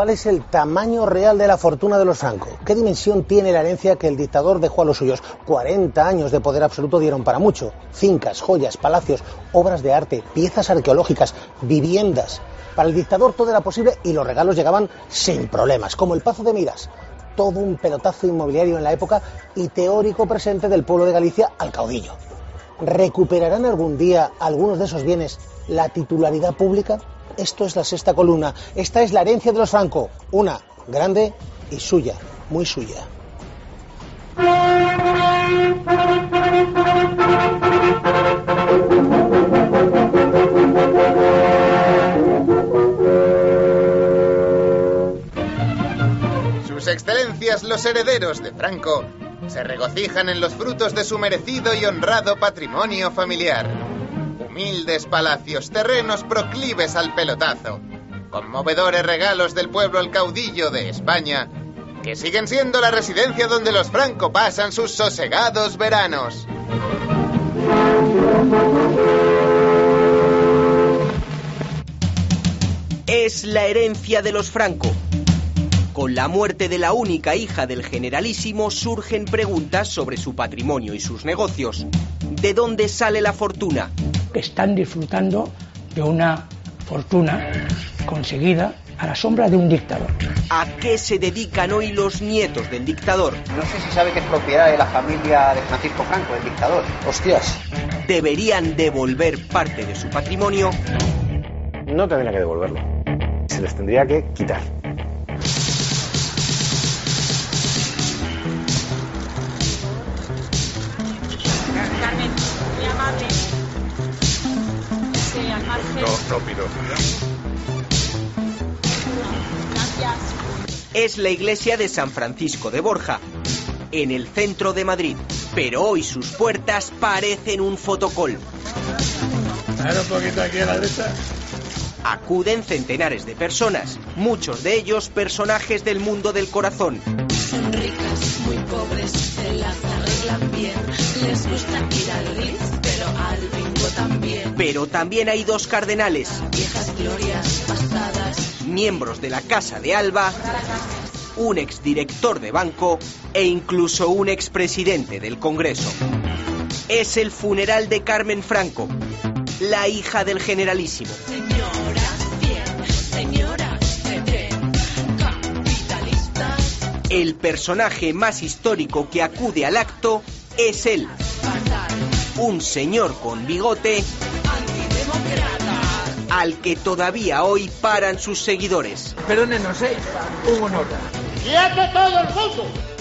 ¿Cuál es el tamaño real de la fortuna de los Franco? ¿Qué dimensión tiene la herencia que el dictador dejó a los suyos? 40 años de poder absoluto dieron para mucho. Fincas, joyas, palacios, obras de arte, piezas arqueológicas, viviendas. Para el dictador todo era posible y los regalos llegaban sin problemas, como el Pazo de Miras. Todo un pelotazo inmobiliario en la época y teórico presente del pueblo de Galicia al caudillo. ¿Recuperarán algún día algunos de esos bienes la titularidad pública? Esto es la sexta columna. Esta es la herencia de los Franco. Una grande y suya, muy suya. Sus excelencias los herederos de Franco se regocijan en los frutos de su merecido y honrado patrimonio familiar. Humildes palacios, terrenos proclives al pelotazo, conmovedores regalos del pueblo al caudillo de España, que siguen siendo la residencia donde los Franco pasan sus sosegados veranos. Es la herencia de los Franco. Con la muerte de la única hija del generalísimo surgen preguntas sobre su patrimonio y sus negocios. ¿De dónde sale la fortuna? Están disfrutando de una fortuna conseguida a la sombra de un dictador. ¿A qué se dedican hoy los nietos del dictador? No sé si sabe que es propiedad de la familia de Francisco Franco, el dictador. Hostias. ¿Deberían devolver parte de su patrimonio? No tendría que devolverlo. Se les tendría que quitar. No, no pido. Gracias. Es la iglesia de San Francisco de Borja, en el centro de Madrid. Pero hoy sus puertas parecen un fotocol. un poquito aquí a la derecha. Acuden centenares de personas, muchos de ellos personajes del mundo del corazón. Son ricas, muy pobres, se las arreglan bien. Les gusta ir al Ritz, pero al también. Pero también hay dos cardenales, Viejas glorias pasadas. miembros de la Casa de Alba, un exdirector de banco e incluso un expresidente del Congreso. Es el funeral de Carmen Franco, la hija del generalísimo. El personaje más histórico que acude al acto es él, un señor con bigote al que todavía hoy paran sus seguidores. Perdónenos, ¿eh? Un honor.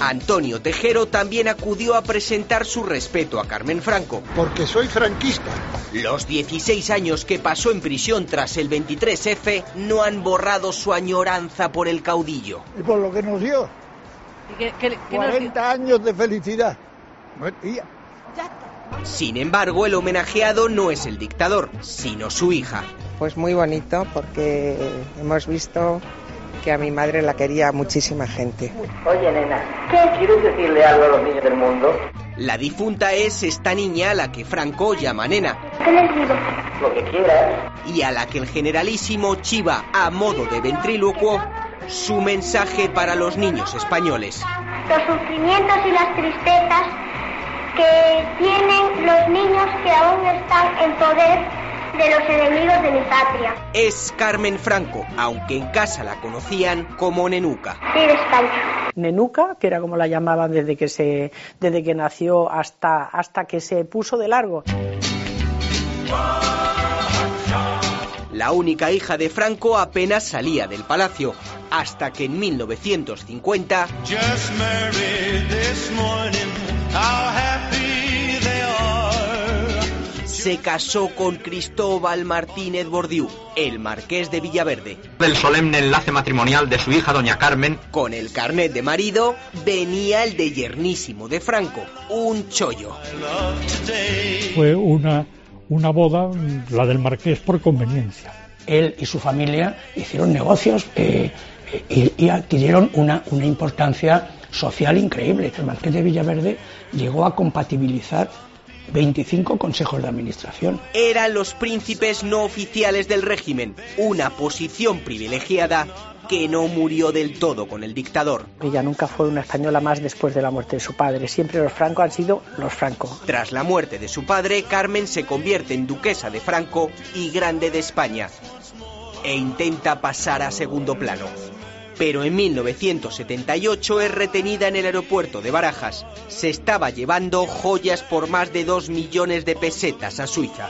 Antonio Tejero también acudió a presentar su respeto a Carmen Franco. Porque soy franquista. Los 16 años que pasó en prisión tras el 23F no han borrado su añoranza por el caudillo. Y por lo que nos dio. ¿Qué, qué, qué nos 40 años de felicidad. Tía, Sin embargo, el homenajeado no es el dictador, sino su hija. Pues muy bonito porque hemos visto que a mi madre la quería muchísima gente. Oye, nena, ¿qué quieres decirle algo a los niños del mundo? La difunta es esta niña a la que Franco llama nena ¿Qué les digo? Lo que quieras. y a la que el generalísimo chiva a modo de ventrílocuo su mensaje para los niños españoles. los sufrimientos y las tristezas que tienen los niños que aún están en poder de los enemigos de mi patria. Es Carmen Franco, aunque en casa la conocían como Nenuca. España. Nenuca, que era como la llamaban desde que se desde que nació hasta hasta que se puso de largo. La única hija de Franco apenas salía del palacio, hasta que en 1950 Just married this morning. How happy they are. se casó con Cristóbal Martínez Bordiú, el marqués de Villaverde. Del solemne enlace matrimonial de su hija doña Carmen. Con el carnet de marido venía el de yernísimo de Franco, un chollo. Fue una, una boda, la del marqués, por conveniencia. Él y su familia hicieron negocios eh, y, y, adquirieron una, una importancia social increíble. El marqués de Villaverde llegó a compatibilizar 25 consejos de administración. Eran los príncipes no oficiales del régimen, una posición privilegiada que no murió del todo con el dictador. Ella nunca fue una española más después de la muerte de su padre. Siempre los Franco han sido los Franco. Tras la muerte de su padre, Carmen se convierte en duquesa de Franco y grande de España e intenta pasar a segundo plano. Pero en 1978 es retenida en el aeropuerto de Barajas. Se estaba llevando joyas por más de 2 millones de pesetas a Suiza.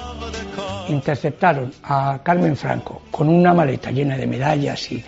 Interceptaron a Carmen Franco con una maleta llena de medallas y,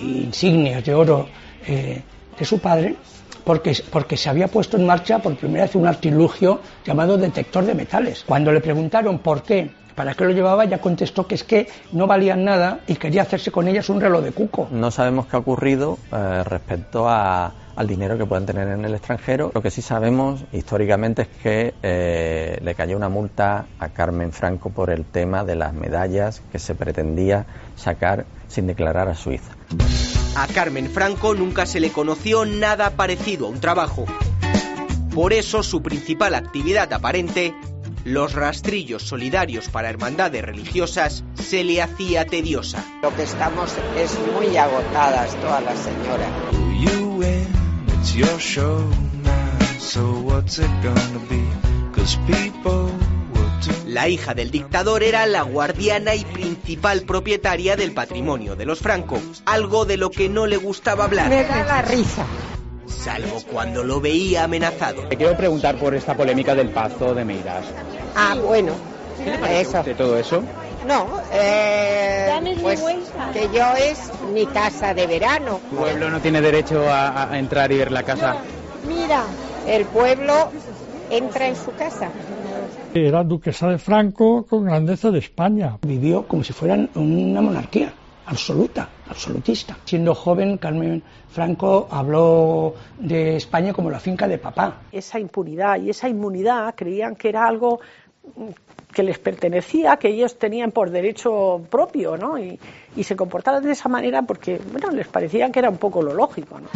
insignias de oro eh, de su padre porque, porque se había puesto en marcha por primera vez un artilugio llamado detector de metales. Cuando le preguntaron por qué para qué lo llevaba, ya contestó que es que no valían nada y quería hacerse con ellas un reloj de cuco. No sabemos qué ha ocurrido eh, respecto a, al dinero que pueden tener en el extranjero. Lo que sí sabemos históricamente es que eh, le cayó una multa a Carmen Franco por el tema de las medallas que se pretendía sacar sin declarar a Suiza. A Carmen Franco nunca se le conoció nada parecido a un trabajo. Por eso su principal actividad aparente los rastrillos solidarios para hermandades religiosas se le hacía tediosa. Lo que estamos es muy agotadas todas las señoras. La hija del dictador era la guardiana y principal propietaria del patrimonio de los Franco, algo de lo que no le gustaba hablar. Me da la risa salvo cuando lo veía amenazado. Te quiero preguntar por esta polémica del Pazo de Meiras. Ah, bueno. ¿Qué le parece eso. de todo eso? No, eh, pues que yo es mi casa de verano. ¿El pueblo no tiene derecho a, a entrar y ver la casa? Mira, el pueblo entra en su casa. Era duquesa de Franco con grandeza de España. Vivió como si fueran una monarquía absoluta, absolutista. Siendo joven, Carmen Franco habló de España como la finca de papá. Esa impunidad y esa inmunidad creían que era algo que les pertenecía, que ellos tenían por derecho propio, ¿no? Y, y se comportaban de esa manera porque, bueno, les parecía que era un poco lo lógico, ¿no?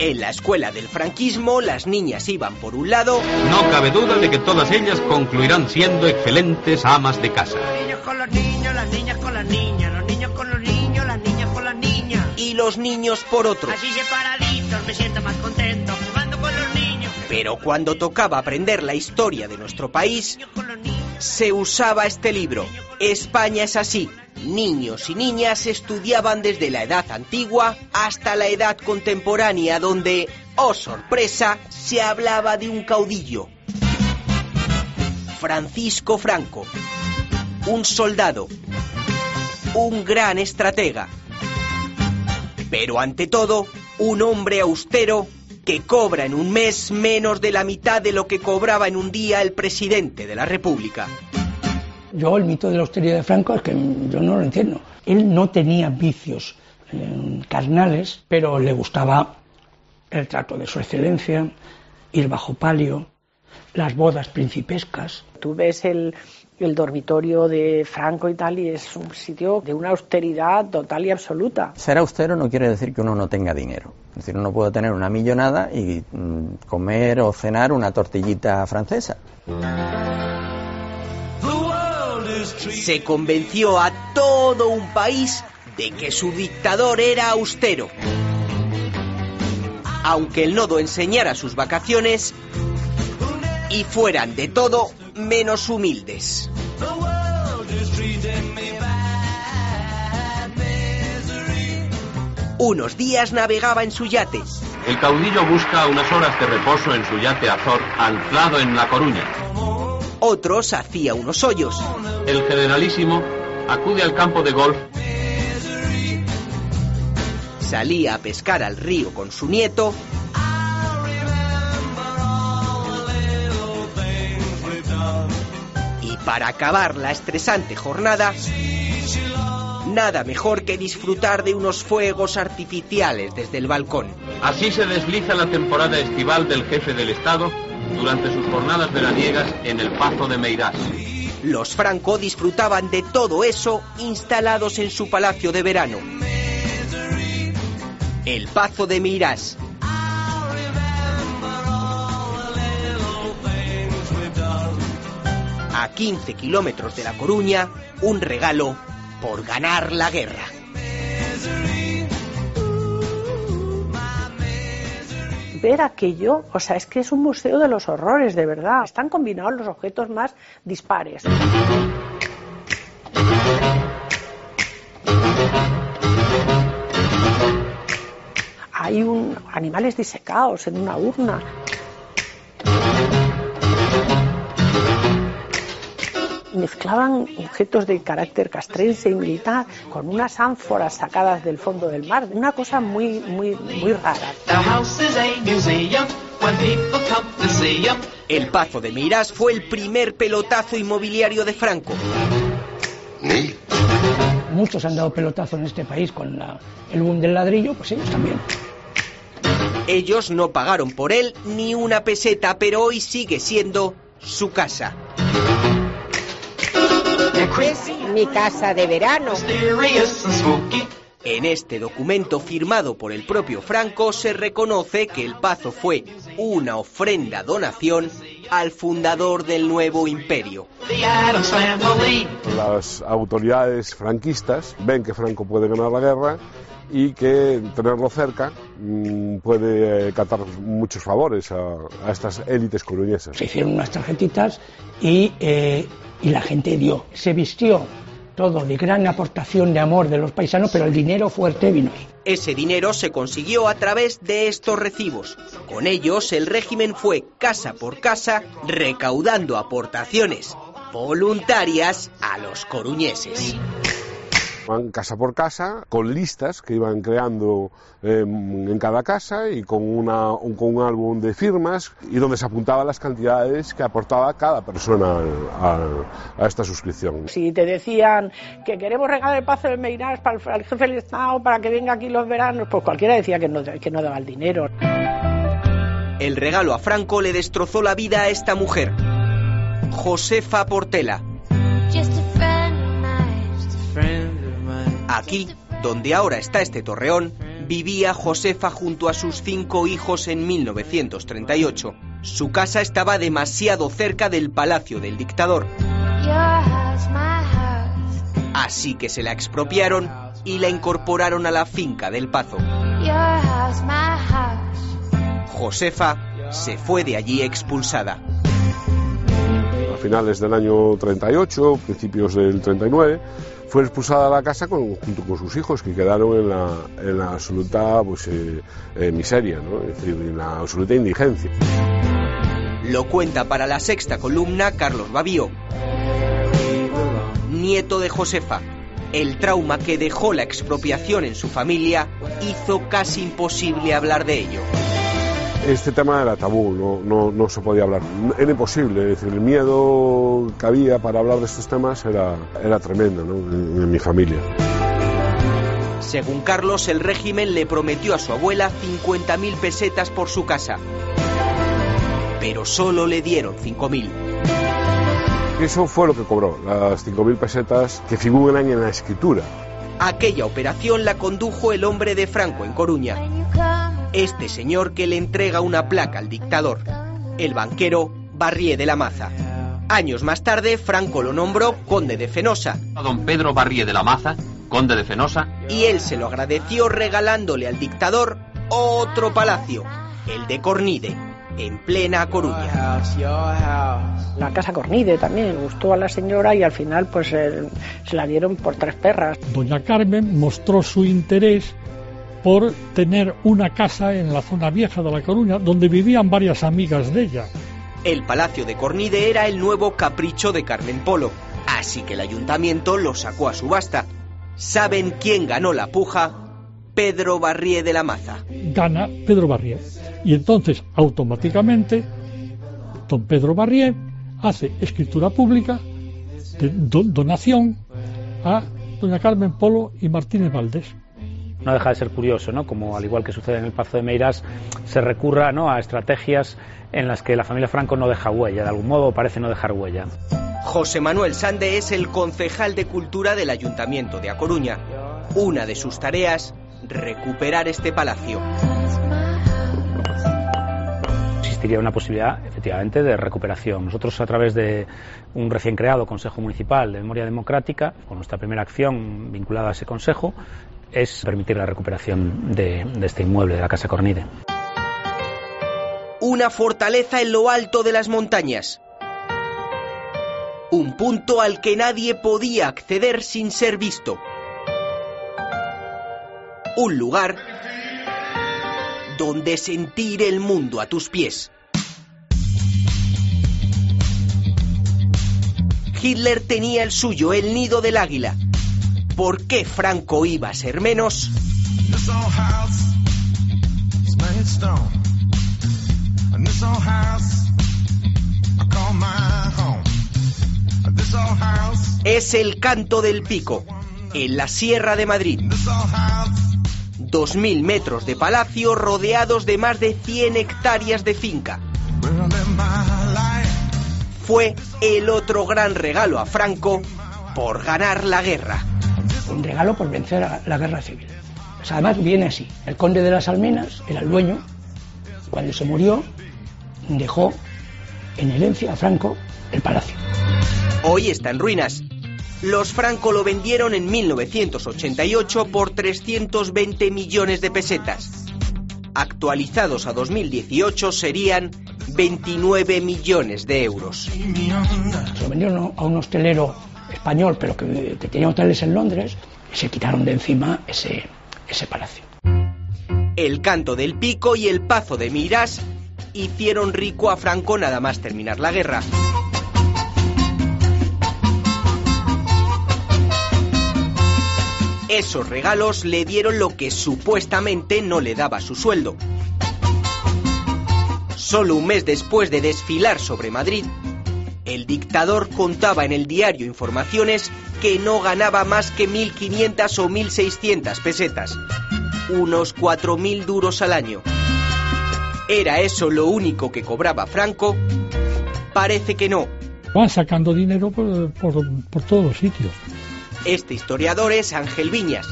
En la escuela del franquismo, las niñas iban por un lado. No cabe duda de que todas ellas concluirán siendo excelentes amas de casa. Los niños con los niños, las niñas con las niñas, los niños con los niños, las niñas con las niñas. Y los niños por otro. Así separaditos me siento más contento jugando con los niños. Pero cuando tocaba aprender la historia de nuestro país, se usaba este libro. España es así. Niños y niñas estudiaban desde la edad antigua hasta la edad contemporánea, donde, oh sorpresa, se hablaba de un caudillo. Francisco Franco. Un soldado. Un gran estratega. Pero ante todo, un hombre austero que cobra en un mes menos de la mitad de lo que cobraba en un día el presidente de la República. Yo el mito de la austeridad de Franco es que yo no lo entiendo. Él no tenía vicios eh, carnales, pero le gustaba el trato de su excelencia, ir bajo palio, las bodas principescas. Tú ves el, el dormitorio de Franco y tal y es un sitio de una austeridad total y absoluta. Ser austero no quiere decir que uno no tenga dinero. Es decir, uno puede tener una millonada y mm, comer o cenar una tortillita francesa. Se convenció a todo un país de que su dictador era austero. Aunque el nodo enseñara sus vacaciones y fueran de todo menos humildes. Unos días navegaba en su yate. El caudillo busca unas horas de reposo en su yate Azor, anclado en La Coruña. Otros hacía unos hoyos. El generalísimo acude al campo de golf. Salía a pescar al río con su nieto. Para acabar la estresante jornada, nada mejor que disfrutar de unos fuegos artificiales desde el balcón. Así se desliza la temporada estival del jefe del Estado durante sus jornadas veraniegas en el Pazo de Meirás. Los Franco disfrutaban de todo eso instalados en su palacio de verano. El Pazo de Meirás. 15 kilómetros de La Coruña, un regalo por ganar la guerra. ver aquello, o sea, es que es un museo de los horrores, de verdad. Están combinados los objetos más dispares. Hay un, animales disecados en una urna. Mezclaban objetos de carácter castrense y militar con unas ánforas sacadas del fondo del mar, una cosa muy muy muy rara. El Pazo de Meirás fue el primer pelotazo inmobiliario de Franco. Muchos han dado pelotazo en este país con la- el boom del ladrillo, pues ellos también. Ellos no pagaron por él ni una peseta, pero hoy sigue siendo su casa. Es mi casa de verano. En este documento firmado por el propio Franco se reconoce que el Pazo fue una ofrenda donación al fundador del nuevo imperio. Las autoridades franquistas ven que Franco puede ganar la guerra y que tenerlo cerca mm, puede eh, catar muchos favores a, a estas élites coruñesas. Se hicieron unas tarjetitas y, eh, y la gente dio. Se vistió todo de gran aportación de amor de los paisanos, pero el dinero fuerte vino. Ese dinero se consiguió a través de estos recibos. Con ellos el régimen fue casa por casa recaudando aportaciones voluntarias a los coruñeses. Van casa por casa con listas que iban creando eh, en cada casa y con, una, un, con un álbum de firmas y donde se apuntaban las cantidades que aportaba cada persona al- al- a esta suscripción. Si te decían que queremos regalar el paso de Meirás para el, al jefe del Estado para que venga aquí los veranos, pues cualquiera decía que no, que no daba el dinero. El regalo a Franco le destrozó la vida a esta mujer, Josefa Portela. Aquí, donde ahora está este torreón, vivía Josefa junto a sus cinco hijos en 1938. Su casa estaba demasiado cerca del palacio del dictador, así que se la expropiaron y la incorporaron a la finca del Pazo. Josefa se fue de allí expulsada. A finales del año 38, principios del 39, fue expulsada de la casa junto con sus hijos, que quedaron en la, absoluta pues, eh, eh, miseria, en la absoluta indigencia. Lo cuenta para la sexta columna Carlos Babío, nieto de Josefa. El trauma que dejó la expropiación en su familia hizo casi imposible hablar de ello. Este tema era tabú, no, no, no se podía hablar. Era imposible, es decir, el miedo que había para hablar de estos temas era, era tremendo ¿no? en, en mi familia. Según Carlos, el régimen le prometió a su abuela 50.000 pesetas por su casa. Pero solo le dieron 5.000. Eso fue lo que cobró, las 5.000 pesetas que figuran en la escritura. Aquella operación la condujo el hombre de Franco en Coruña. Este señor que le entrega una placa al dictador, el banquero Barrié de la Maza. Años más tarde, Franco lo nombró conde de Fenosa A don Pedro Barrie de la Maza, conde de Fenosa, y él se lo agradeció regalándole al dictador otro palacio, el de Cornide, en plena Coruña. La casa Cornide también gustó a la señora y al final pues eh, se la dieron por tres perras. Doña Carmen mostró su interés por tener una casa en la zona vieja de La Coruña donde vivían varias amigas de ella. El palacio de Cornide era el nuevo capricho de Carmen Polo, así que el ayuntamiento lo sacó a subasta. ¿Saben quién ganó la puja? Pedro Barrié de la Maza. Gana Pedro Barrié. Y entonces, automáticamente, don Pedro Barrié hace escritura pública de donación a doña Carmen Polo y Martínez Valdés no deja de ser curioso, ¿no? Como al igual que sucede en el Pazo de Meiras, se recurra ¿no? a estrategias en las que la familia Franco no deja huella, de algún modo parece no dejar huella. José Manuel Sande es el concejal de Cultura del Ayuntamiento de A Coruña. Una de sus tareas, recuperar este palacio. Existiría una posibilidad, efectivamente, de recuperación. Nosotros, a través de un recién creado Consejo Municipal de Memoria Democrática, con nuestra primera acción vinculada a ese Consejo, es permitir la recuperación de, este inmueble, de la Casa Cornide. Una fortaleza en lo alto de las montañas. Un punto al que nadie podía acceder sin ser visto. Un lugar donde sentir el mundo a tus pies. Hitler tenía el suyo, el nido del águila. ¿Por qué Franco iba a ser menos? Es el canto del pico, en la Sierra de Madrid. 2.000 metros de palacio rodeados de más de 100 hectáreas de finca. Fue el otro gran regalo a Franco por ganar la guerra. Un regalo por vencer a la guerra civil. además viene así. El conde de las Almenas era el dueño. Cuando se murió, dejó en herencia a Franco el palacio. Hoy está en ruinas. Los Franco lo vendieron en 1988 por 320 millones de pesetas. Actualizados a 2018 serían 29 millones de euros. Se lo vendieron a un hostelero español, pero que, que tenía hoteles en Londres, se quitaron de encima ese, ese palacio. El canto del pico y el pazo de Miras hicieron rico a Franco nada más terminar la guerra. Esos regalos le dieron lo que supuestamente no le daba su sueldo. Solo un mes después de desfilar sobre Madrid, el dictador contaba en el diario Informaciones que no ganaba más que 1.500 o 1.600 pesetas, unos 4.000 duros al año. ¿Era eso lo único que cobraba Franco? Parece que no. Van sacando dinero por, por todos los sitios. Este historiador es Ángel Viñas.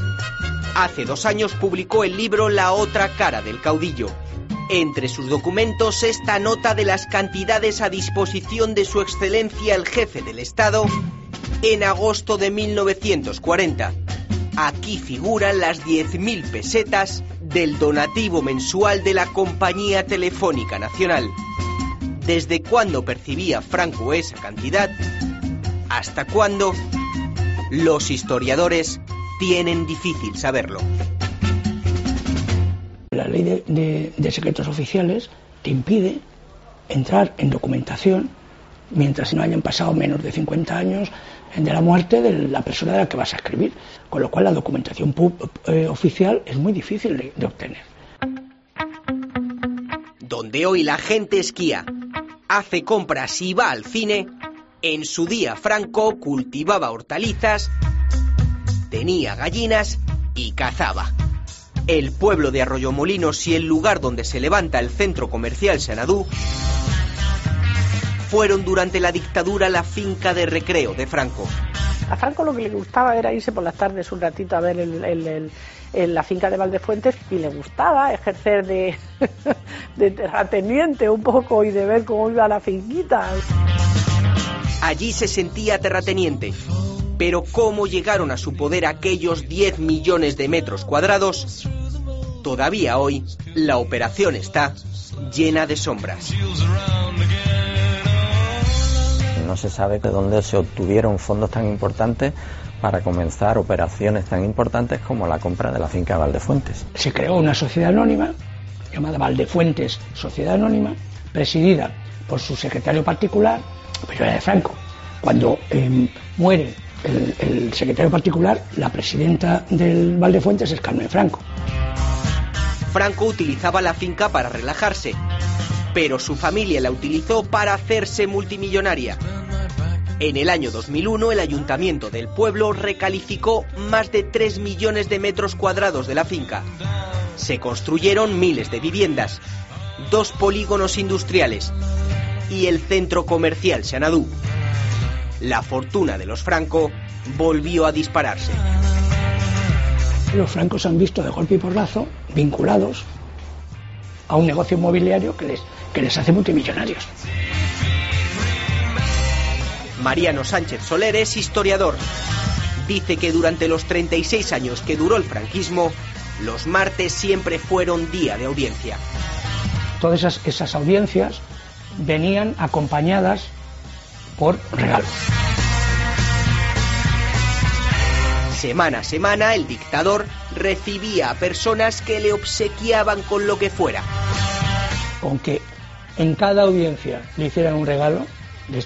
Hace dos años publicó el libro La otra cara del caudillo. Entre sus documentos esta nota de las cantidades a disposición de su excelencia el jefe del Estado en agosto de 1940. Aquí figuran las 10.000 pesetas del donativo mensual de la Compañía Telefónica Nacional. ¿Desde cuándo percibía Franco esa cantidad? ¿Hasta cuándo? Los historiadores tienen difícil saberlo. La ley de, secretos oficiales te impide entrar en documentación mientras no hayan pasado menos de 50 años de la muerte de la persona de la que vas a escribir, con lo cual la documentación eh, oficial es muy difícil de, de obtener. Donde hoy la gente esquía, hace compras y va al cine, en su día Franco cultivaba hortalizas, tenía gallinas y cazaba. El pueblo de Arroyomolinos y el lugar donde se levanta el centro comercial Sanadú fueron durante la dictadura la finca de recreo de Franco. A Franco lo que le gustaba era irse por las tardes un ratito a ver el, el, el, la finca de Valdefuentes y le gustaba ejercer de, de terrateniente un poco y de ver cómo iba la finquita. Allí se sentía terrateniente. Pero cómo llegaron a su poder aquellos 10 millones de metros cuadrados, todavía hoy la operación está llena de sombras. No se sabe de dónde se obtuvieron fondos tan importantes para comenzar operaciones tan importantes como la compra de la finca Valdefuentes. Se creó una sociedad anónima llamada Valdefuentes Sociedad Anónima, presidida por su secretario particular, pero era de Franco. Cuando eh, muere el, secretario particular, la presidenta del Valdefuentes es Carmen Franco. Franco utilizaba la finca para relajarse, pero su familia la utilizó para hacerse multimillonaria. En el año 2001 el ayuntamiento del pueblo recalificó más de 3 millones de metros cuadrados de la finca. Se construyeron miles de viviendas, dos polígonos industriales y el centro comercial Xanadú. La fortuna de los Franco volvió a dispararse. Los francos han visto de golpe y porrazo vinculados a un negocio inmobiliario que les, que les hace multimillonarios. Mariano Sánchez Soler es historiador. Dice que durante los 36 años que duró el franquismo, los martes siempre fueron día de audiencia. Todas esas, esas audiencias venían acompañadas por regalos. Semana a semana el dictador recibía a personas que le obsequiaban con lo que fuera. Con que en cada audiencia le hicieran un regalo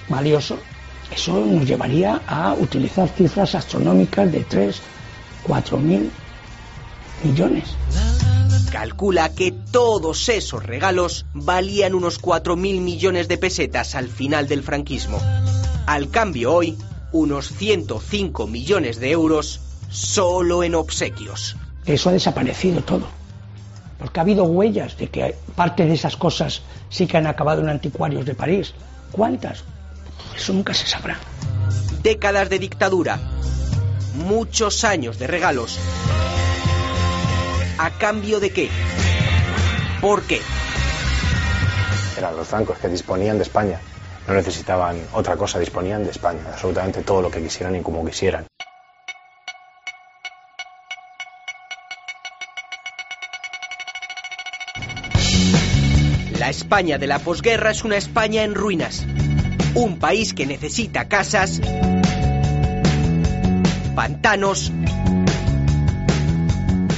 valioso, eso nos llevaría a utilizar cifras astronómicas de 3, 4 mil millones. Calcula que todos esos regalos valían unos 4.000 millones de pesetas al final del franquismo. Al cambio hoy, unos 105 millones de euros solo en obsequios. Eso ha desaparecido todo. Porque ha habido huellas de que parte de esas cosas sí que han acabado en anticuarios de París. ¿Cuántas? Eso nunca se sabrá. Décadas de dictadura, muchos años de regalos. ¿A cambio de qué? ¿Por qué? Eran los francos que disponían de España. No necesitaban otra cosa, disponían de España. Absolutamente todo lo que quisieran y como quisieran. La España de la posguerra es una España en ruinas. Un país que necesita casas, pantanos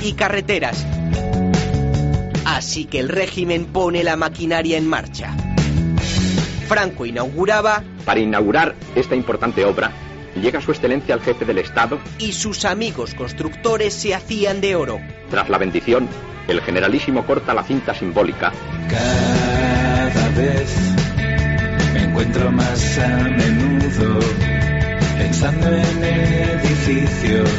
y carreteras. Así que el régimen pone la maquinaria en marcha. Franco inauguraba Para inaugurar esta importante obra, llega su excelencia al jefe del Estado. y sus amigos constructores se hacían de oro. Tras la bendición, el generalísimo corta la cinta simbólica Cada vez me encuentro más a menudo pensando en edificios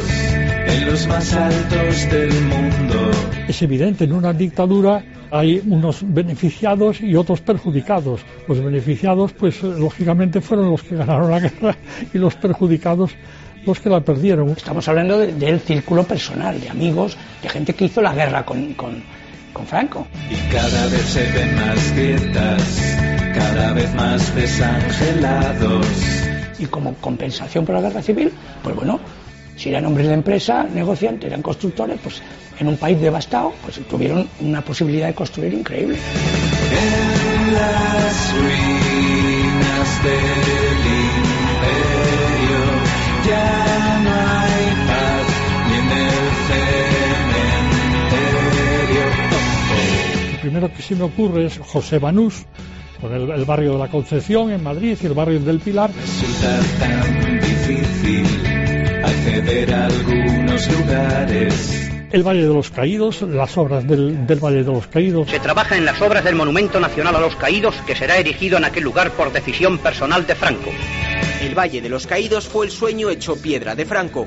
en los más altos del mundo. Es evidente, en una dictadura hay unos beneficiados y otros perjudicados. Los beneficiados, pues lógicamente fueron los que ganaron la guerra y los perjudicados los que la perdieron. Estamos hablando de- del círculo personal, de amigos, de gente que hizo la guerra con, con- con Franco. Y cada vez se ven más grietas, cada vez más desangelados. Y como compensación por la guerra civil, pues bueno, si eran hombres de empresa, negociantes, eran constructores, pues en un país devastado, pues tuvieron una posibilidad de construir increíble. En las ruinas del imperio ya no hay paz ni en el cementerio. El primero que se me ocurre es José Banús, con el, el barrio de la Concepción en Madrid y el barrio del Pilar. Resulta tan difícil acceder a algunos lugares. El Valle de los Caídos, las obras del, del Valle de los Caídos. Se trabaja en las obras del Monumento Nacional a los Caídos que será erigido en aquel lugar por decisión personal de Franco. El Valle de los Caídos fue el sueño hecho piedra de Franco.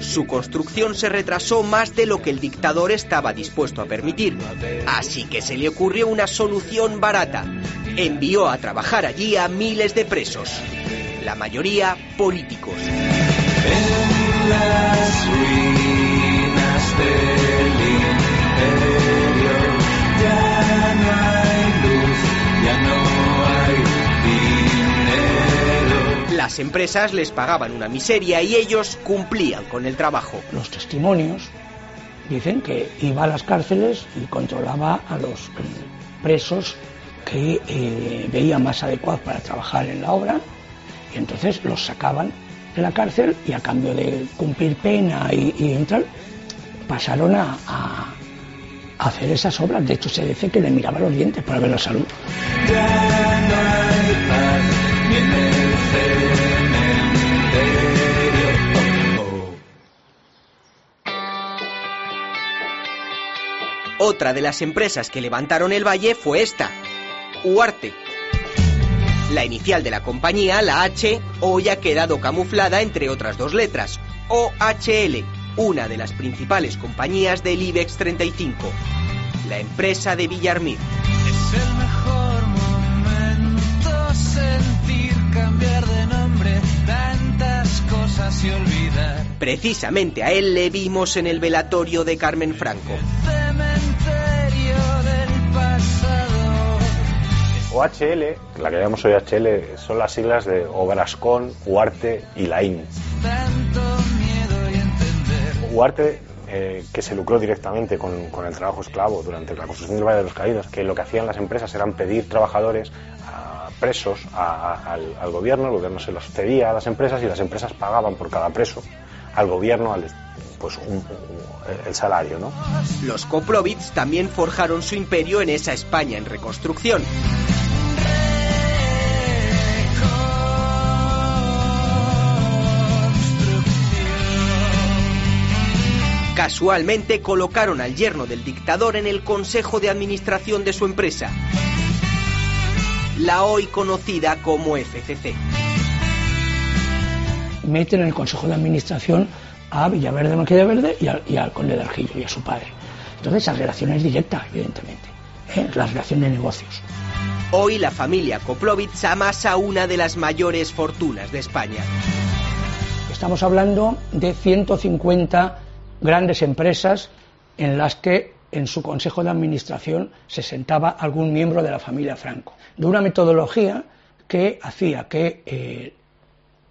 Su construcción se retrasó más de lo que el dictador estaba dispuesto a permitir. Así que se le ocurrió una solución barata. Envió a trabajar allí a miles de presos. La mayoría políticos. Las ruinas del imperio ya no hay luz, ya no hay dinero. Las empresas les pagaban una miseria y ellos cumplían con el trabajo. Los testimonios dicen que iba a las cárceles y controlaba a los presos que eh, veía más adecuados para trabajar en la obra y entonces los sacaban de la cárcel y a cambio de cumplir pena y, entrar pasaron a, hacer esas obras. De hecho se dice que le miraba los dientes para ver la salud. Otra de las empresas que levantaron el valle fue esta, Huarte. La inicial de la compañía, la H, hoy ha quedado camuflada entre otras dos letras, OHL, una de las principales compañías del IBEX 35, la empresa de Villarmir. Es el mejor momento sentir cambiar de nombre tantas cosas y olvidar. Precisamente a él le vimos en el velatorio de Carmen Franco. OHL, la que llamamos hoy HL, son las siglas de Obrascón, Huarte y Laín. Huarte, eh, que se lucró directamente con, con el trabajo esclavo durante la construcción del Valle de los Caídos, que lo que hacían las empresas eran pedir trabajadores a presos al, al gobierno, el gobierno se los cedía a las empresas y las empresas pagaban por cada preso al gobierno al- pues un- un- el salario, ¿no? Los Koplovitz también forjaron su imperio en esa España en reconstrucción. Casualmente colocaron al yerno del dictador en el consejo de administración de su empresa, la hoy conocida como FCC. Meten en el consejo de administración a Villaverde Marqués de Verde y al, y al conde de Argillo y a su padre. Entonces esa relación es directa, evidentemente. ¿eh? La relación de negocios. Hoy la familia Koplovitz amasa una de las mayores fortunas de España. Estamos hablando de 150 grandes empresas en las que en su consejo de administración se sentaba algún miembro de la familia Franco, de una metodología que hacía que eh,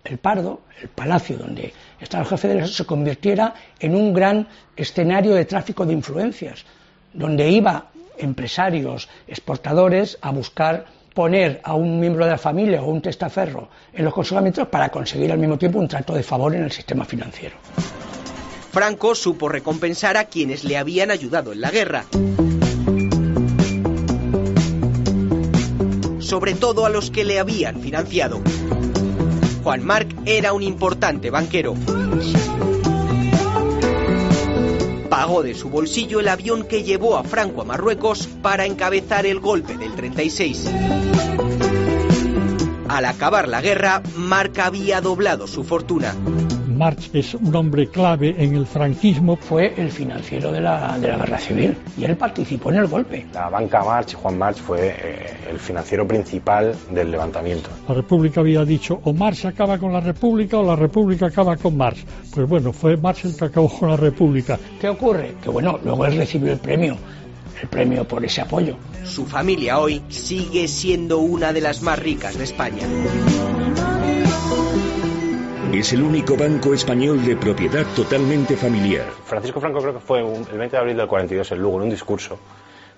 el Pardo, el palacio donde estaba el jefe del Estado, se convirtiera en un gran escenario de tráfico de influencias, donde iba empresarios, exportadores a buscar poner a un miembro de la familia o un testaferro en los consejos para conseguir al mismo tiempo un trato de favor en el sistema financiero. Franco supo recompensar a quienes le habían ayudado en la guerra. Sobre todo a los que le habían financiado. Juan Marc era un importante banquero. Pagó de su bolsillo el avión que llevó a Franco a Marruecos para encabezar el golpe del 36. Al acabar la guerra, Marc había doblado su fortuna. March es un hombre clave en el franquismo. Fue el financiero de la, de la guerra civil y él participó en el golpe. La banca March, Juan March, fue eh, el financiero principal del levantamiento. La República había dicho o Marx acaba con la República o la República acaba con Marx. Pues bueno, fue Marx el que acabó con la República. ¿Qué ocurre? Que bueno, luego él recibió el premio, el premio por ese apoyo. Su familia hoy sigue siendo una de las más ricas de España. Es el único banco español de propiedad totalmente familiar. Francisco Franco creo que fue un- el 20 de abril del 42 en Lugo, en un discurso,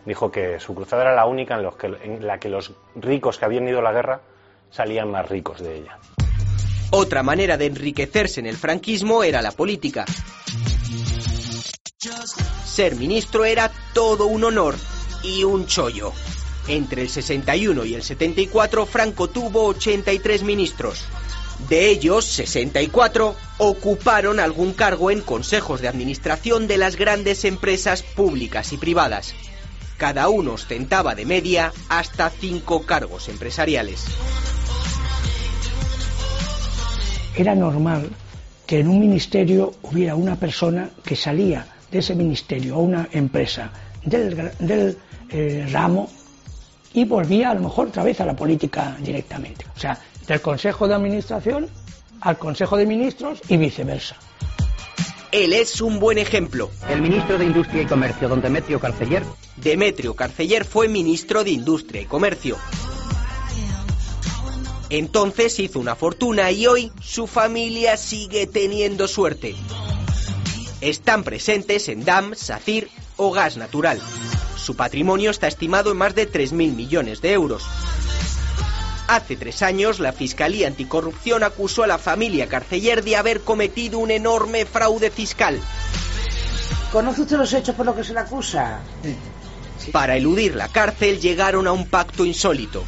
dijo que su cruzada era la única en, los que- en la que los ricos que habían ido a la guerra salían más ricos de ella. Otra manera de enriquecerse en el franquismo era la política. Ser ministro era todo un honor y un chollo. Entre el 61 y el 74 Franco tuvo 83 ministros. De ellos, 64 ocuparon algún cargo en consejos de administración de las grandes empresas públicas y privadas. Cada uno ostentaba de media hasta cinco cargos empresariales. Era normal que en un ministerio hubiera una persona que salía de ese ministerio a una empresa del, del, eh, ramo y volvía a lo mejor otra vez a la política directamente. O sea, del Consejo de Administración al Consejo de Ministros y viceversa. Él es un buen ejemplo. El ministro de Industria y Comercio, don Demetrio Carceller, Demetrio Carceller fue ministro de Industria y Comercio. Entonces hizo una fortuna y hoy su familia sigue teniendo suerte. Están presentes en DAM, SACIR o gas natural. Su patrimonio está estimado en más de 3.000 millones de euros. Hace tres años, la Fiscalía Anticorrupción acusó a la familia Carceller de haber cometido un enorme fraude fiscal. ¿Conoce usted los hechos por los que se le acusa? Para eludir la cárcel llegaron a un pacto insólito.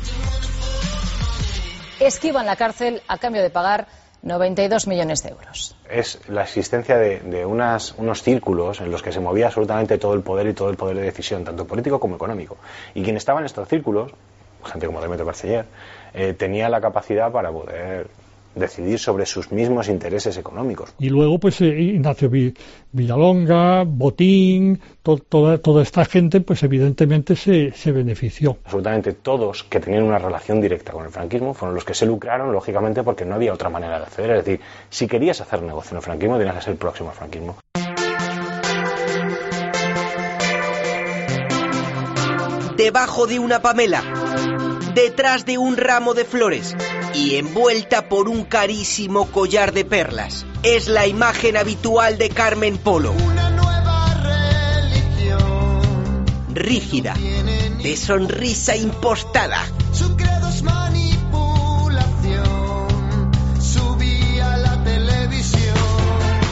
Esquivan la cárcel a cambio de pagar 92 millones de euros. Es la existencia de, de unas, unos círculos en los que se movía absolutamente todo el poder y todo el poder de decisión, tanto político como económico. Y quien estaba en estos círculos, gente como Demetrio Carceller, eh, tenía la capacidad para poder decidir sobre sus mismos intereses económicos. Y luego, pues, eh, Ignacio Villalonga, Botín, toda, toda esta gente, pues evidentemente se, se benefició. Absolutamente todos que tenían una relación directa con el franquismo fueron los que se lucraron, lógicamente, porque no había otra manera de acceder. Es decir, si querías hacer negocio en el franquismo, tenías que ser próximo al franquismo. Debajo de una pamela, detrás de un ramo de flores y envuelta por un carísimo collar de perlas. Es la imagen habitual de Carmen Polo. Rígida, de sonrisa impostada. Su credo es manipulación. Subía a la televisión.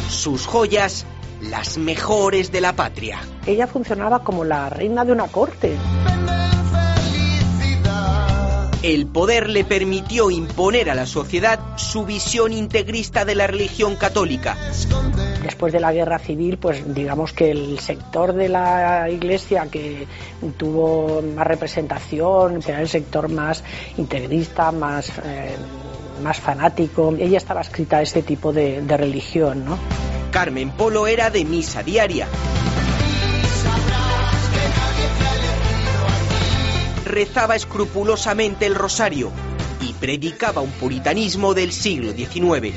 Sus joyas, las mejores de la patria. Ella funcionaba como la reina de una corte. El poder le permitió imponer a la sociedad su visión integrista de la religión católica. Después de la guerra civil, pues digamos que el sector de la iglesia que tuvo más representación era el sector más integrista, más, eh, más fanático. Ella estaba escrita a este tipo de, de religión, ¿no? Carmen Polo era de misa diaria. Rezaba escrupulosamente el rosario y predicaba un puritanismo del siglo XIX.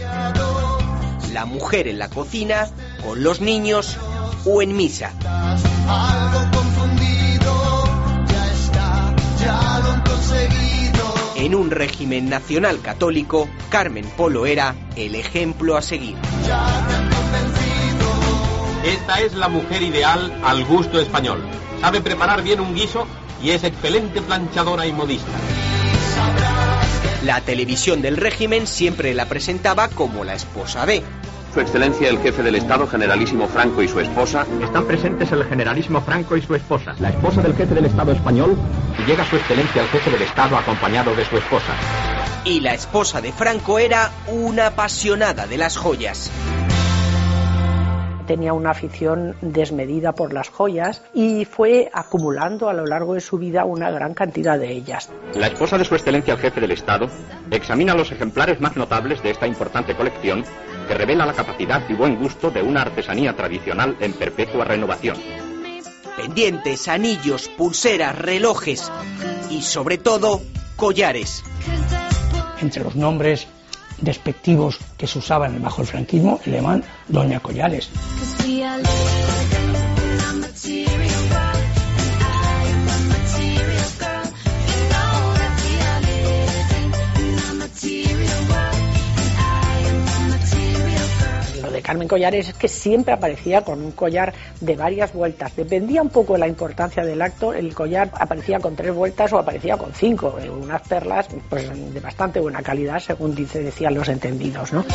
La mujer en la cocina, con los niños o en misa. En un régimen nacional católico, Carmen Polo era el ejemplo a seguir. Esta es la mujer ideal al gusto español. Sabe preparar bien un guiso y es excelente planchadora y modista. La televisión del régimen siempre la presentaba como la esposa de. Su Excelencia el Jefe del Estado, Generalísimo Franco y su esposa. Están presentes el Generalísimo Franco y su esposa. La esposa del Jefe del Estado español. Y llega Su Excelencia el Jefe del Estado acompañado de su esposa. Y la esposa de Franco era una apasionada de las joyas tenía una afición desmedida por las joyas y fue acumulando a lo largo de su vida una gran cantidad de ellas. La esposa de su excelencia el jefe del Estado examina los ejemplares más notables de esta importante colección que revela la capacidad y buen gusto de una artesanía tradicional en perpetua renovación. Pendientes, anillos, pulseras, relojes y sobre todo collares. Entre los nombres despectivos que se usaban bajo el franquismo, le llaman Doña Collares. Carmen Collares es que siempre aparecía con un collar de varias vueltas. Dependía un poco de la importancia del acto, el collar aparecía con tres vueltas o aparecía con cinco. Eh, unas perlas pues, de bastante buena calidad, según dice, decían los entendidos, ¿no?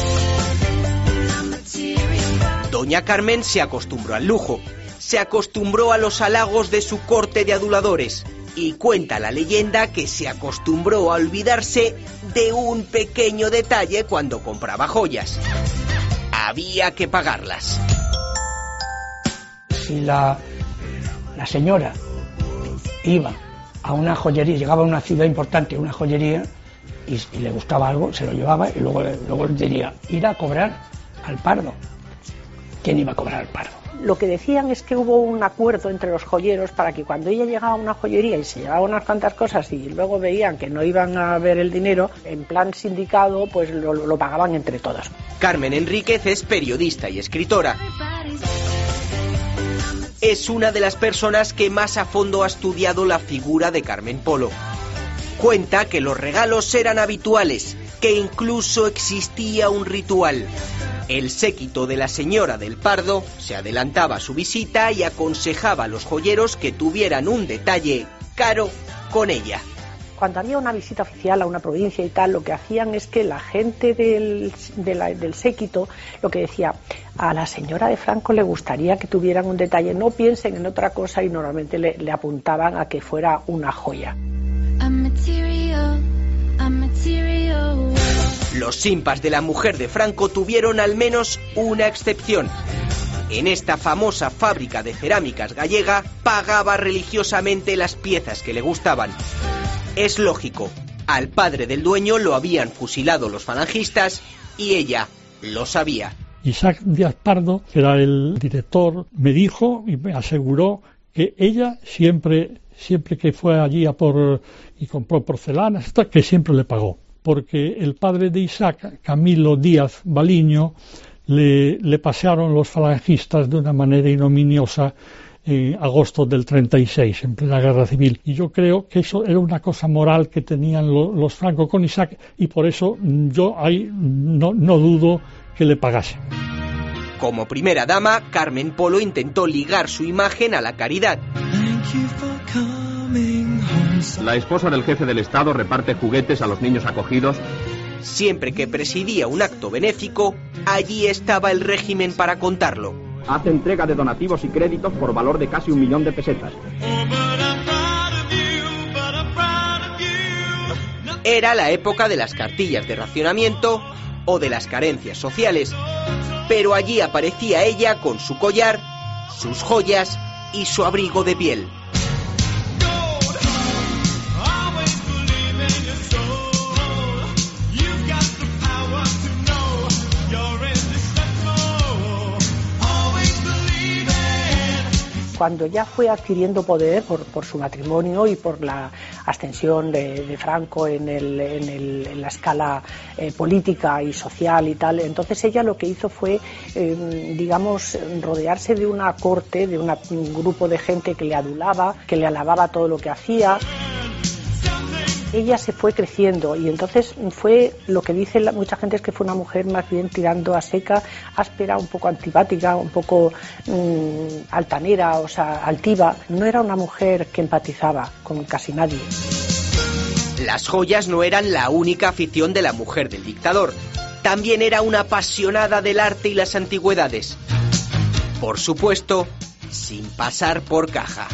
Doña Carmen se acostumbró al lujo, se acostumbró a los halagos de su corte de aduladores y cuenta la leyenda que se acostumbró a olvidarse de un pequeño detalle cuando compraba joyas. Había que pagarlas. Si la, la señora iba a una joyería, llegaba a una ciudad importante, una joyería, y, le gustaba algo, se lo llevaba y luego, luego diría, ir a cobrar al pardo. ¿Quién iba a cobrar al pardo? Lo que decían es que hubo un acuerdo entre los joyeros para que cuando ella llegaba a una joyería y se llevaba unas cuantas cosas y luego veían que no iban a ver el dinero, en plan sindicado, pues lo, lo pagaban entre todos. Carmen Enríquez es periodista y escritora. Es una de las personas que más a fondo ha estudiado la figura de Carmen Polo. Cuenta que los regalos eran habituales, que incluso existía un ritual. El séquito de la señora del Pardo se adelantaba a su visita y aconsejaba a los joyeros que tuvieran un detalle caro con ella. Cuando había una visita oficial a una provincia y tal, lo que hacían es que la gente del, séquito lo que decía, a la señora de Franco le gustaría que tuvieran un detalle, no piensen en otra cosa y normalmente le apuntaban a que fuera una joya. Los simpas de la mujer de Franco tuvieron al menos una excepción. En esta famosa fábrica de cerámicas gallega pagaba religiosamente las piezas que le gustaban. Es lógico, Al padre del dueño lo habían fusilado los falangistas y ella lo sabía. Isaac Díaz Pardo, que era el director, me dijo y me aseguró que ella siempre, siempre que fue allí a por y compró porcelanas, que siempre le pagó. Porque el padre de Isaac, Camilo Díaz Baliño, le, le pasearon los falangistas de una manera ignominiosa en agosto del 36, en plena guerra civil. Y yo creo que eso era una cosa moral que tenían los Franco con Isaac y por eso yo ahí no, no dudo que le pagase. Como primera dama, Carmen Polo intentó ligar su imagen a la caridad. La esposa del jefe del Estado reparte juguetes a los niños acogidos. Siempre que presidía un acto benéfico, allí estaba el régimen para contarlo hace entrega de donativos y créditos por valor de casi un millón de pesetas. Era la época de las cartillas de racionamiento o de las carencias sociales, pero allí aparecía ella con su collar, sus joyas y su abrigo de piel. Cuando ya fue adquiriendo poder por, su matrimonio y por la ascensión de, Franco en, la escala eh, política y social y tal, entonces ella lo que hizo fue, em, digamos, rodearse de una corte, de un grupo de gente que le adulaba, que le alababa todo lo que hacía ella se fue creciendo y entonces fue lo que dice mucha gente es que fue una mujer más bien tirando a seca, áspera, un poco antipática, un poco mm, altanera, o sea, altiva. No era una mujer que empatizaba con casi nadie. Las joyas no eran la única afición de la mujer del dictador. También era una apasionada del arte y las antigüedades. Por supuesto, sin pasar por caja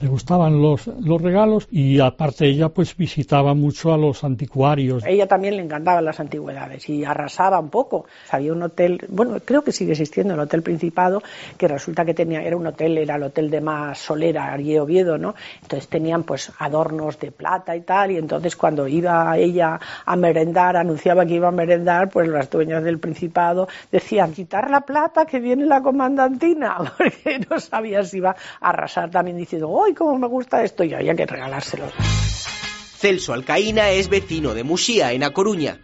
le gustaban los, los regalos y aparte ella pues visitaba mucho a los anticuarios. ella también le encantaban las antigüedades y arrasaba un poco. Había un hotel, bueno, creo que sigue existiendo el Hotel Principado, que resulta que tenía, era un hotel, era el hotel de más Solera, Arrie Oviedo, ¿no? Entonces tenían pues adornos de plata y tal, y entonces cuando iba ella a merendar, anunciaba que iba a merendar, pues las dueñas del Principado decían, quitar la plata que viene la comandantina, porque no sabía si iba a arrasar también diciendo. Cómo me gusta esto! Y había que regalárselo. Celso Alcaína es vecino de Musía, en A Coruña.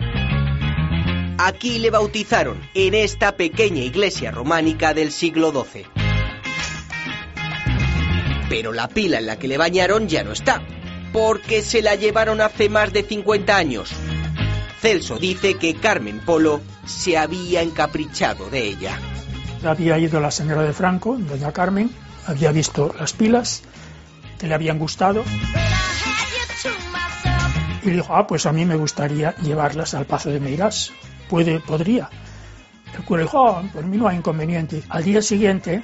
Aquí le bautizaron, en esta pequeña iglesia románica del siglo XII. Pero la pila en la que le bañaron ya no está, porque se la llevaron hace más de 50 años. Celso dice que Carmen Polo se había encaprichado de ella. Había ido la señora de Franco, doña Carmen, había visto las pilas que le habían gustado. Y dijo, ah, pues a mí me gustaría llevarlas al Pazo de Meirás. Puede, podría. El cura dijo, ah, por mí no hay inconveniente. Al día siguiente,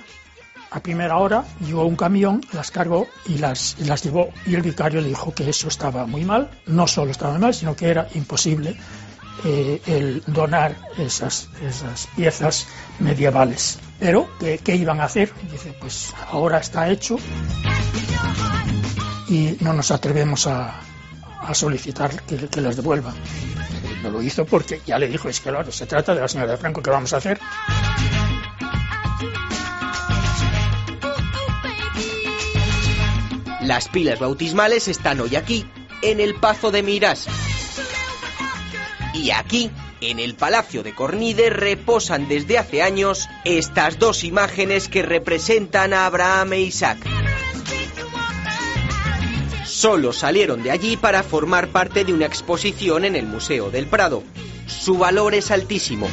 a primera hora, llegó un camión, las cargó y las, las llevó. Y el vicario le dijo que eso estaba muy mal. No solo estaba mal, sino que era imposible eh, el donar esas, esas piezas medievales. Pero, ¿qué, iban a hacer? Dice, pues ahora está hecho y no nos atrevemos a, solicitar que, que, las devuelvan. No lo hizo porque ya le dijo, es que claro, se trata de la señora de Franco, ¿qué vamos a hacer? Las pilas bautismales están hoy aquí, en el Pazo de Miras. Y aquí en el Palacio de Cornide reposan desde hace años estas dos imágenes que representan a Abraham e Isaac. Solo salieron de allí para formar parte de una exposición en el Museo del Prado. Su valor es altísimo.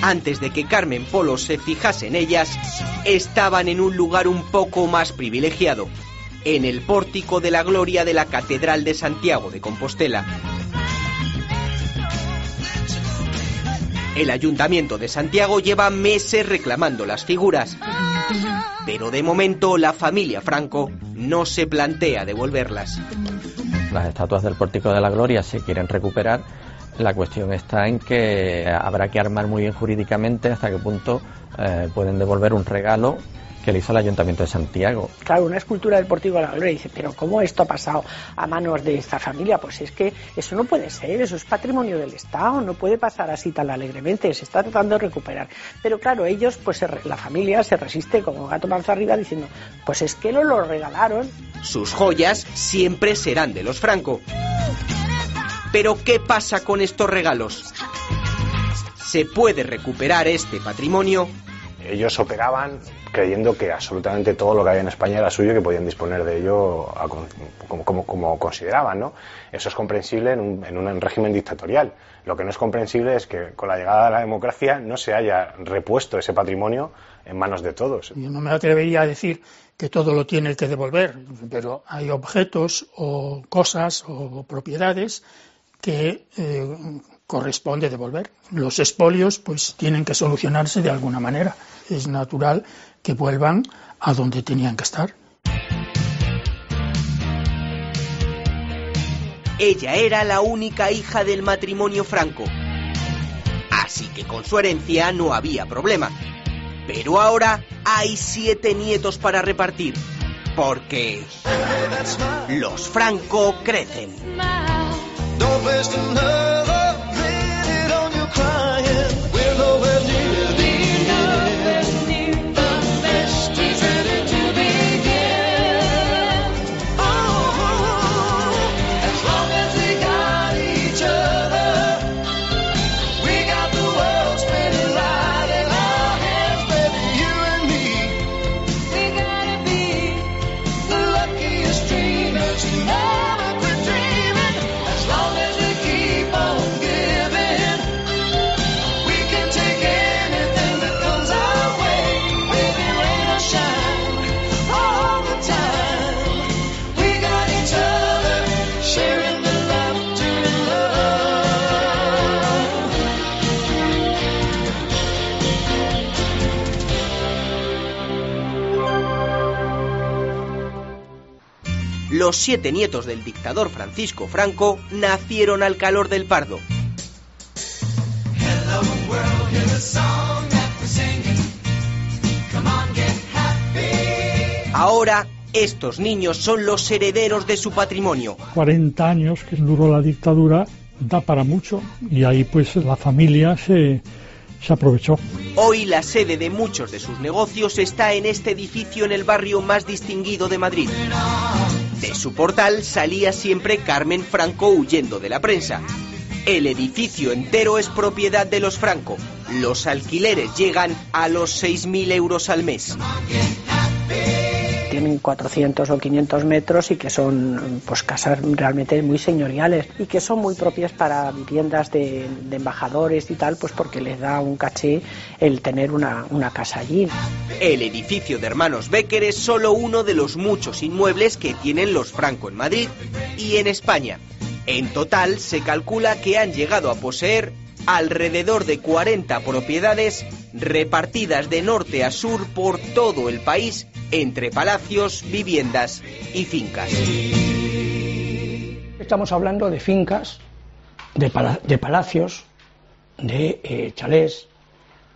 Antes de que Carmen Polo se fijase en ellas, estaban en un lugar un poco más privilegiado, en el pórtico de la gloria de la Catedral de Santiago de Compostela. El Ayuntamiento de Santiago lleva meses reclamando las figuras, pero de momento la familia Franco no se plantea devolverlas. Las estatuas del Pórtico de la Gloria se quieren recuperar La cuestión está en que habrá que armar muy bien jurídicamente hasta qué punto eh, pueden devolver un regalo que le hizo el Ayuntamiento de Santiago. Claro, una escultura del Portico de la Gloria dice, pero ¿cómo esto ha pasado a manos de esta familia? Pues es que eso no puede ser, eso es patrimonio del Estado, no puede pasar así tan alegremente, se está tratando de recuperar. Pero claro, ellos, pues la familia se resiste como gato manzo arriba diciendo, pues es que no lo regalaron. Sus joyas siempre serán de los Franco. Pero ¿qué pasa con estos regalos? ¿Se puede recuperar este patrimonio? Ellos operaban creyendo que absolutamente todo lo que había en España era suyo y que podían disponer de ello a, como, como, como, consideraban. ¿no? Eso es comprensible en un, en un, régimen dictatorial. Lo que no es comprensible es que con la llegada de la democracia no se haya repuesto ese patrimonio en manos de todos. Yo no me atrevería a decir que todo lo tiene que devolver, pero hay objetos o cosas o propiedades que eh, corresponde devolver. Los expolios pues tienen que solucionarse de alguna manera. Es natural que vuelvan a donde tenían que estar. Ella era la única hija del matrimonio franco. Así que con su herencia no había problema. Pero ahora hay siete nietos para repartir. Porque los franco crecen. selfish to love. Los siete nietos del dictador Francisco Franco nacieron al calor del Pardo. Ahora, estos niños son los herederos de su patrimonio. 40 años que duró la dictadura da para mucho y ahí pues la familia se, se aprovechó. Hoy la sede de muchos de sus negocios está en este edificio en el barrio más distinguido de Madrid. De su portal salía siempre Carmen Franco huyendo de la prensa. El edificio entero es propiedad de los Franco. Los alquileres llegan a los 6.000 euros al mes tienen 400 o 500 metros y que son pues casas realmente muy señoriales y que son muy propias para viviendas de, embajadores y tal, pues porque les da un caché el tener una, una casa allí. El edificio de Hermanos Becker es solo uno de los muchos inmuebles que tienen los Franco en Madrid y en España. En total se calcula que han llegado a poseer alrededor de 40 propiedades repartidas de norte a sur por todo el país entre palacios, viviendas y fincas. Estamos hablando de fincas, de, palacios, de eh, chalés,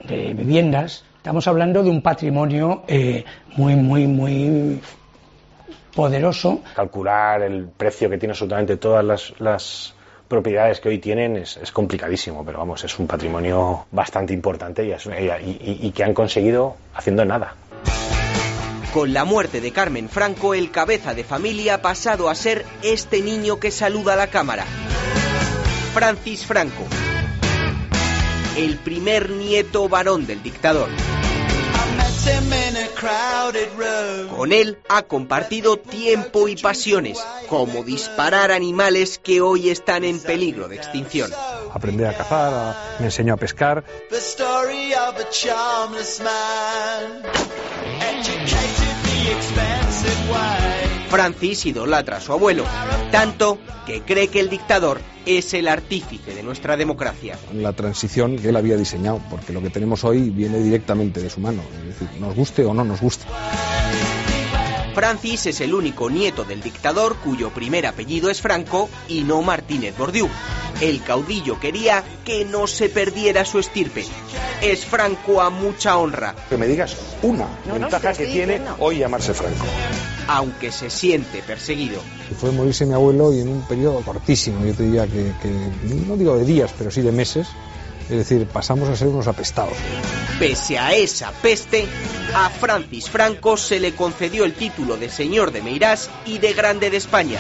de viviendas. Estamos hablando de un patrimonio eh, muy, muy, muy poderoso. Calcular el precio que tiene absolutamente todas las propiedades que hoy tienen es, complicadísimo, pero vamos, es un patrimonio bastante importante y, que han conseguido haciendo nada. Con la muerte de Carmen Franco, el cabeza de familia ha pasado a ser este niño que saluda a la cámara. Francis Franco, el primer nieto varón del dictador. Con él ha compartido tiempo y pasiones, como disparar animales que hoy están en peligro de extinción. Aprendí a cazar, me enseñó a pescar. Francis idolatra a su abuelo, tanto que cree que el dictador es el artífice de nuestra democracia. La transición que él había diseñado, porque lo que tenemos hoy viene directamente de su mano, es decir, nos guste o no nos guste. Francis es el único nieto del dictador cuyo primer apellido es Franco y no Martínez Bordiú. El caudillo quería que no se perdiera su estirpe. Es Franco a mucha honra. Que me digas una No, ventaja que tiene hoy llamarse Franco. Aunque se siente perseguido. Y fue morirse mi abuelo y en un periodo cortísimo, yo te diría que, que no digo de días, pero sí de meses. Es decir, pasamos a ser unos apestados. Pese a esa peste, a Francis Franco se le concedió el título de señor de Meirás y de Grande de España.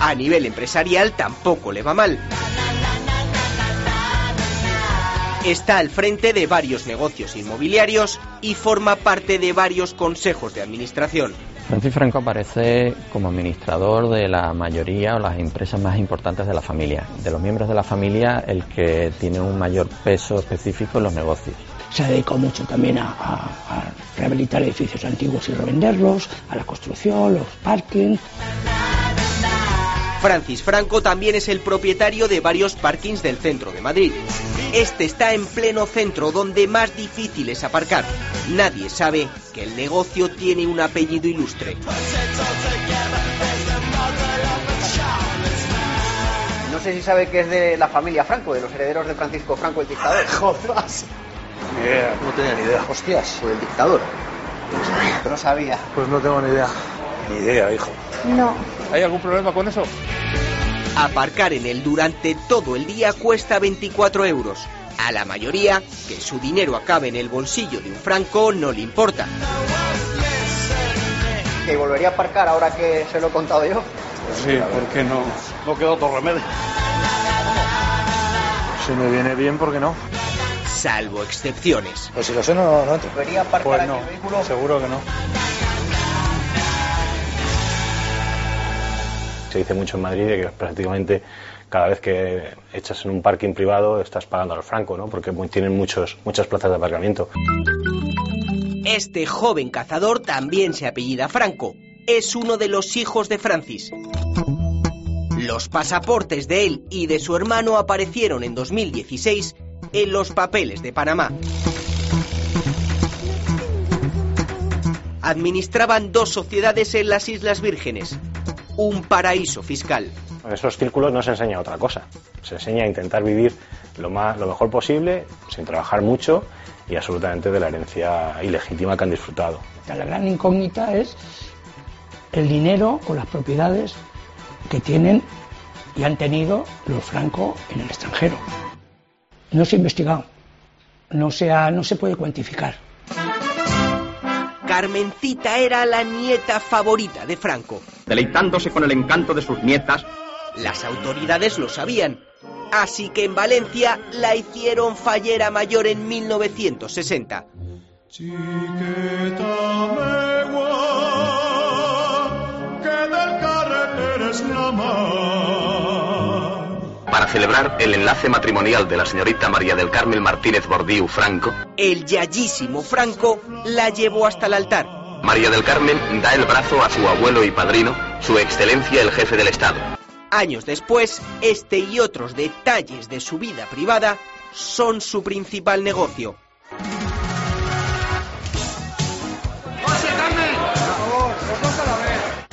A nivel empresarial tampoco le va mal. Está al frente de varios negocios inmobiliarios y forma parte de varios consejos de administración. Francis Franco aparece como administrador de la mayoría o las empresas más importantes de la familia. De los miembros de la familia, el que tiene un mayor peso específico en los negocios. Se dedicó mucho también a, a- a rehabilitar edificios antiguos y revenderlos, a la construcción, los parkings. Francis Franco también es el propietario de varios parkings del centro de Madrid. Este está en pleno centro donde más difícil es aparcar. Nadie sabe que el negocio tiene un apellido ilustre. No sé si sabe que es de la familia Franco, de los herederos de Francisco Franco, el dictador. Jodas. No tenía ni idea. Hostias. Por el dictador. No sabía. Pues no tengo ni idea. Ni idea, hijo. No. ¿Hay algún problema con eso? Aparcar en él durante todo el día cuesta 24 euros. A la mayoría, que su dinero acabe en el bolsillo de un franco no le importa. Que volvería a aparcar ahora que se lo he contado yo. Sí, ¿por qué no? No queda otro remedio. Si me viene bien, ¿por qué no? Salvo excepciones. Pues si lo sé, no, no entro. ¿Volvería a aparcar Pues no, el vehículo? seguro que no. Se dice mucho en Madrid de que prácticamente cada vez que echas en un parking privado estás pagando al franco, ¿no? Porque tienen muchos, muchas plazas de aparcamiento. Este joven cazador también se apellida Franco. Es uno de los hijos de Francis. Los pasaportes de él y de su hermano aparecieron en 2016 en los papeles de Panamá. Administraban dos sociedades en las Islas Vírgenes, un paraíso fiscal. En esos círculos no se enseña otra cosa. Se enseña a intentar vivir lo, más, lo mejor posible, sin trabajar mucho y absolutamente de la herencia ilegítima que han disfrutado. La gran incógnita es el dinero o las propiedades que tienen y han tenido los francos en el extranjero. No se ha investigado, no se, ha- no se puede cuantificar. Carmencita era la nieta favorita de Franco. Deleitándose con el encanto de sus nietas, Las autoridades lo sabían, así que en Valencia la hicieron fallera mayor en 1960. que del carrer eres la mar. Para celebrar el enlace matrimonial de la señorita María del Carmen Martínez Bordiú Franco, El yayísimo Franco la llevó hasta el altar. María del Carmen da el brazo a su abuelo y padrino, su excelencia el jefe del Estado. Años después, este y otros detalles de su vida privada son su principal negocio.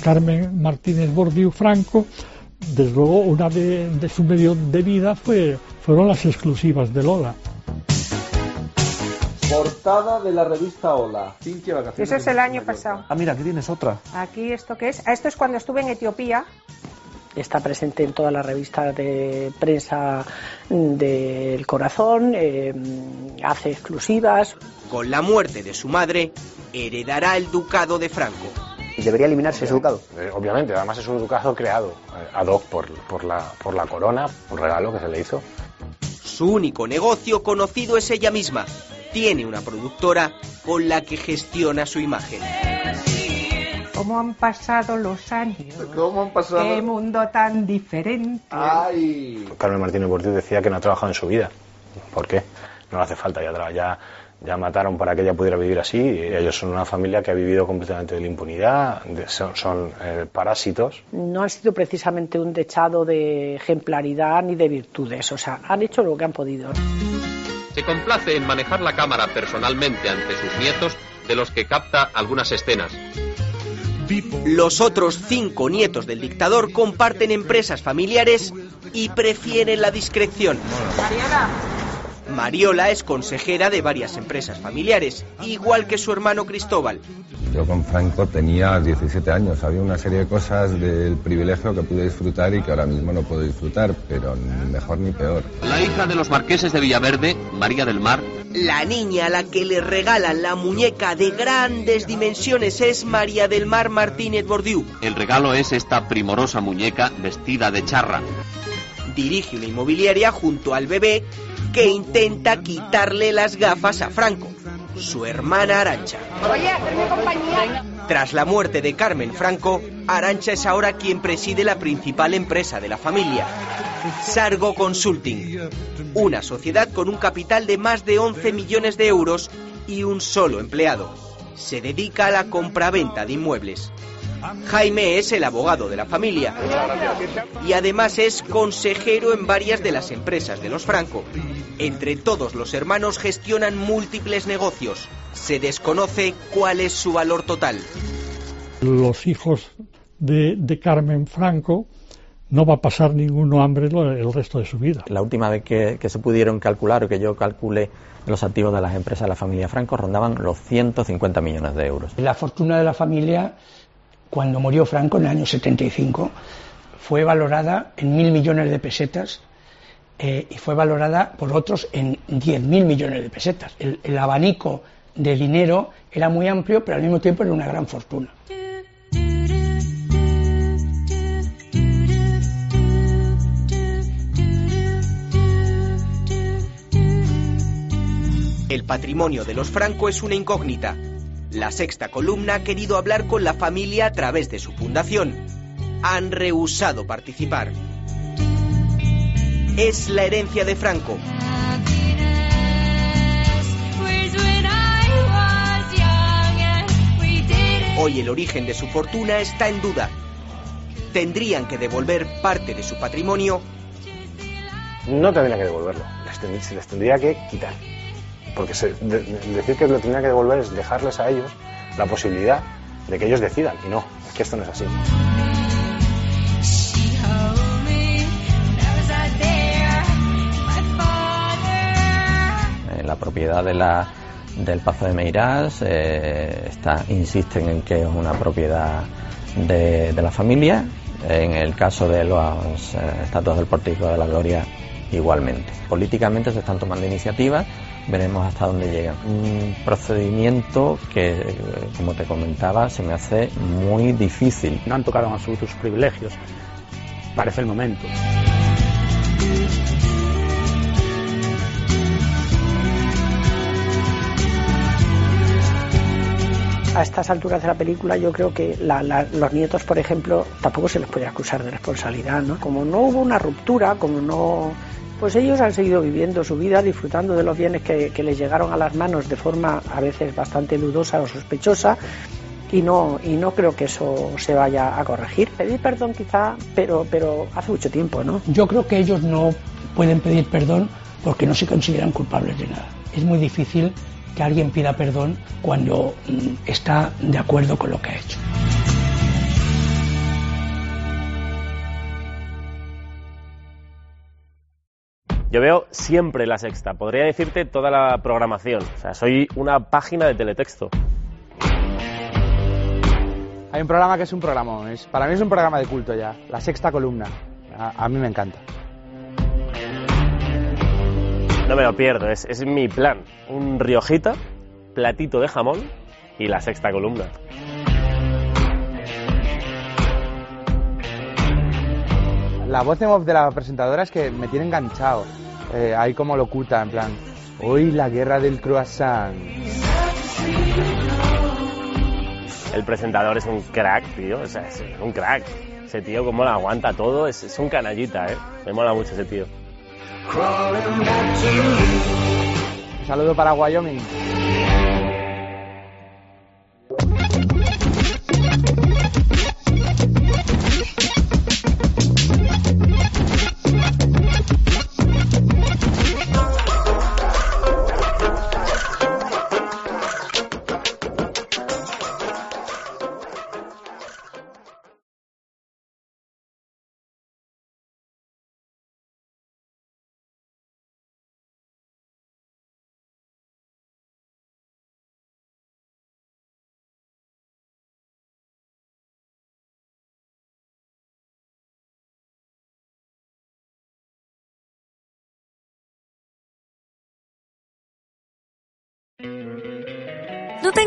Carmen Martínez Bordiú Franco, desde luego una de, de su medio de vida fue, fueron las exclusivas de Lola. Portada de la revista Hola. Cintia Vacaciones. Eso es el año pasado. Ah, mira, aquí tienes otra. Aquí esto que es. Esto es cuando estuve en Etiopía. Está presente en todas las revistas de prensa del corazón, eh, hace exclusivas. Con la muerte de su madre, heredará el ducado de Franco. Y debería eliminarse ese ducado. Eh, obviamente, además es un ducado creado eh, ad hoc por, por, la, por la corona, un regalo que se le hizo. Su único negocio conocido es ella misma. Tiene una productora con la que gestiona su imagen. ¿Cómo han pasado los años? ¿Cómo han pasado? Qué mundo tan diferente. ¡Ay! Carmen Martínez Bordiú decía que no ha trabajado en su vida. ¿Por qué? No le hace falta, ya, ya, ya mataron para que ella pudiera vivir así. Ellos son una familia que ha vivido completamente de la impunidad, de- son, son, eh, parásitos. No han sido precisamente un dechado de ejemplaridad ni de virtudes, o sea, han hecho lo que han podido. Se complace en manejar la cámara personalmente ante sus nietos, de los que capta algunas escenas. Los otros cinco nietos del dictador comparten empresas familiares y prefieren la discreción. Mariola es consejera de varias empresas familiares, igual que su hermano Cristóbal. Yo con Franco tenía 17 años, había una serie de cosas del privilegio que pude disfrutar y que ahora mismo no puedo disfrutar, pero ni mejor ni peor. La hija de los marqueses de Villaverde, María del Mar, La niña a la que le regalan la muñeca de grandes dimensiones es María del Mar Martínez Bordiú. el regalo es esta primorosa muñeca vestida de charra. Dirige una inmobiliaria junto al bebé que intenta quitarle las gafas a Franco, su hermana Arancha. Oye, hacerme compañía. Tras la muerte de Carmen Franco, Arancha es ahora quien preside la principal empresa de la familia, Sargo Consulting, una sociedad con un capital de más de 11 millones de euros y un solo empleado. Se dedica a la compraventa de inmuebles. Jaime es el abogado de la familia y además es consejero en varias de las empresas de los Franco. Entre todos los hermanos gestionan múltiples negocios. Se desconoce cuál es su valor total. Los hijos de, de Carmen Franco no va a pasar ninguno hambre el resto de su vida. La última vez que, que se pudieron calcular o que yo calculé los activos de las empresas de la familia Franco rondaban los 150 millones de euros. La fortuna de la familia, cuando murió Franco en el año 75, fue valorada en mil millones de pesetas eh, y fue valorada por otros en diez mil millones de pesetas. El, el abanico de dinero era muy amplio, pero al mismo tiempo era una gran fortuna. El patrimonio de los Franco es una incógnita. La sexta columna ha querido hablar con la familia a través de su fundación. Han rehusado participar. Es la herencia de Franco. Hoy el origen de su fortuna está en duda. Tendrían que devolver parte de su patrimonio No tendría que devolverlo, se les tendría que quitar. Porque se- de- de- decir que lo tendría que devolver es dejarles a ellos la posibilidad de que ellos decidan. Y no, es que esto no es así. Eh, la propiedad de la, del Pazo de Meirás eh, está, insisten en que es una propiedad de, de la familia. En el caso de los eh, estatuas del Pórtico de la Gloria, igualmente. Políticamente se están tomando iniciativas, veremos hasta dónde llegan. Un procedimiento que, como te comentaba, se me hace muy difícil. No han tocado en absoluto sus privilegios. Parece el momento. a estas alturas de la película yo creo que la- la- los nietos, por ejemplo, tampoco se les puede acusar de responsabilidad, ¿no? Como no hubo una ruptura, como no... Pues ellos han seguido viviendo su vida, disfrutando de los bienes que, les llegaron a las manos de forma a veces bastante dudosa o sospechosa y no, y no creo que eso se vaya a corregir. Pedir perdón quizá, pero, pero hace mucho tiempo, ¿no? Yo creo que ellos no pueden pedir perdón porque no se consideran culpables de nada. Es muy difícil que alguien pida perdón cuando mm, está de acuerdo con lo que ha hecho. Yo veo siempre la sexta, podría decirte toda la programación. O sea, soy una página de teletexto. Hay un programa que es un programa, es, para mí es un programa de culto ya, la sexta columna. A, a mí me encanta. No me lo pierdo, es, es mi plan. Un riojita, platito de jamón y la sexta columna. La voz en off de la presentadora es que me tiene enganchado. Eh, ahí como locuta, en plan, hoy la guerra del croissant. El presentador es un crack, tío. O sea, es un crack. Ese tío, como lo aguanta todo, es, es un canallita, ¿eh? Me mola mucho ese tío. Un saludo para Wyoming.